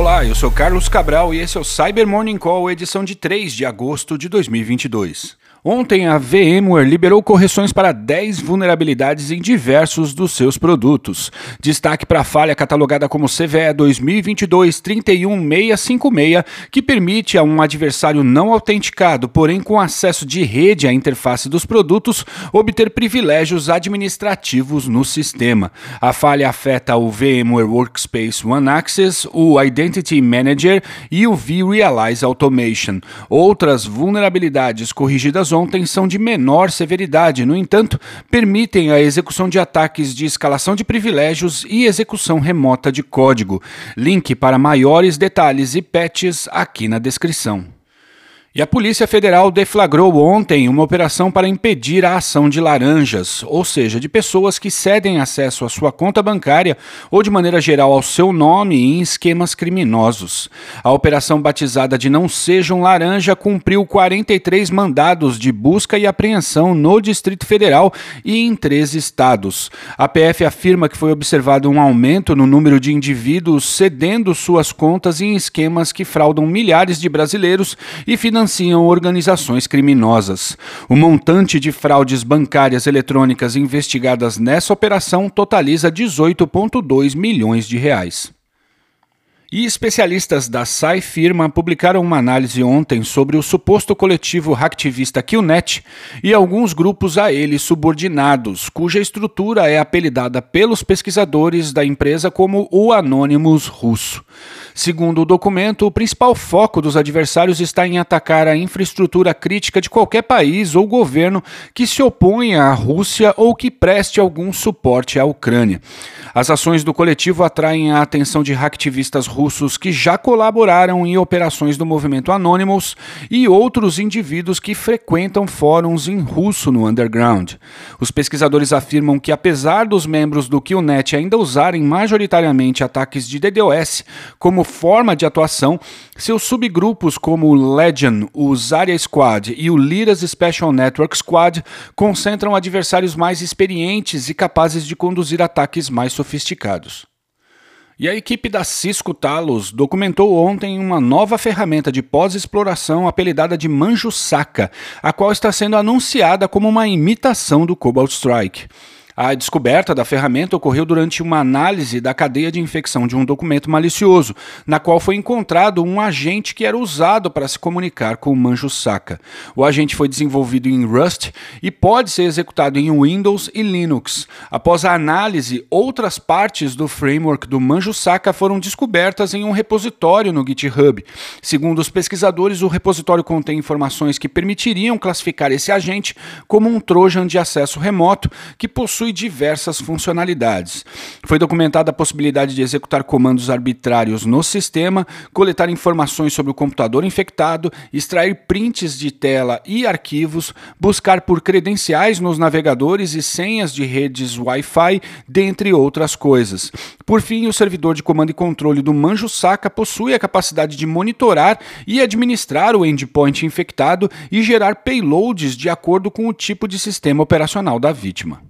Olá, eu sou Carlos Cabral e esse é o Cyber Morning Call, edição de 3 de agosto de 2022. Ontem, a VMware liberou correções para 10 vulnerabilidades em diversos dos seus produtos. Destaque para a falha catalogada como CVE 2022-31656, que permite a um adversário não autenticado, porém com acesso de rede à interface dos produtos, obter privilégios administrativos no sistema. A falha afeta o VMware Workspace One Access, o Identity Manager e o vRealize Automation. Outras vulnerabilidades corrigidas ontem são de menor severidade, no entanto, permitem a execução de ataques de escalação de privilégios e execução remota de código. Link para maiores detalhes e patches aqui na descrição. E a Polícia Federal deflagrou ontem uma operação para impedir a ação de laranjas, ou seja, de pessoas que cedem acesso à sua conta bancária ou de maneira geral ao seu nome em esquemas criminosos. A operação batizada de Não Sejam Laranja cumpriu 43 mandados de busca e apreensão no Distrito Federal e em três estados. A PF afirma que foi observado um aumento no número de indivíduos cedendo suas contas em esquemas que fraudam milhares de brasileiros e financiam financiam organizações criminosas. O montante de fraudes bancárias eletrônicas investigadas nessa operação totaliza 18,2 milhões de reais. E especialistas da SAI Firma publicaram uma análise ontem sobre o suposto coletivo hacktivista Killnet e alguns grupos a ele subordinados, cuja estrutura é apelidada pelos pesquisadores da empresa como o Anonymous russo. Segundo o documento, o principal foco dos adversários está em atacar a infraestrutura crítica de qualquer país ou governo que se oponha à Rússia ou que preste algum suporte à Ucrânia. As ações do coletivo atraem a atenção de hacktivistas russos que já colaboraram em operações do movimento Anonymous e outros indivíduos que frequentam fóruns em russo no underground. Os pesquisadores afirmam que, apesar dos membros do Killnet ainda usarem majoritariamente ataques de DDoS como forma de atuação, seus subgrupos como o Legion, o Zarya Squad e o Liras Special Network Squad concentram adversários mais experientes e capazes de conduzir ataques mais sofisticados. E a equipe da Cisco Talos documentou ontem uma nova ferramenta de pós-exploração apelidada de Manjusaka, a qual está sendo anunciada como uma imitação do Cobalt Strike. A descoberta da ferramenta ocorreu durante uma análise da cadeia de infecção de um documento malicioso, na qual foi encontrado um agente que era usado para se comunicar com o Manjo Saka. O agente foi desenvolvido em Rust e pode ser executado em Windows e Linux. Após a análise, outras partes do framework do Manjo Saka foram descobertas em um repositório no GitHub. Segundo os pesquisadores, o repositório contém informações que permitiriam classificar esse agente como um trojan de acesso remoto que possui possui diversas funcionalidades. Foi documentada a possibilidade de executar comandos arbitrários no sistema, coletar informações sobre o computador infectado, extrair prints de tela e arquivos, buscar por credenciais nos navegadores e senhas de redes Wi-Fi, dentre outras coisas. Por fim, o servidor de comando e controle do Manjo Saka possui a capacidade de monitorar e administrar o endpoint infectado e gerar payloads de acordo com o tipo de sistema operacional da vítima.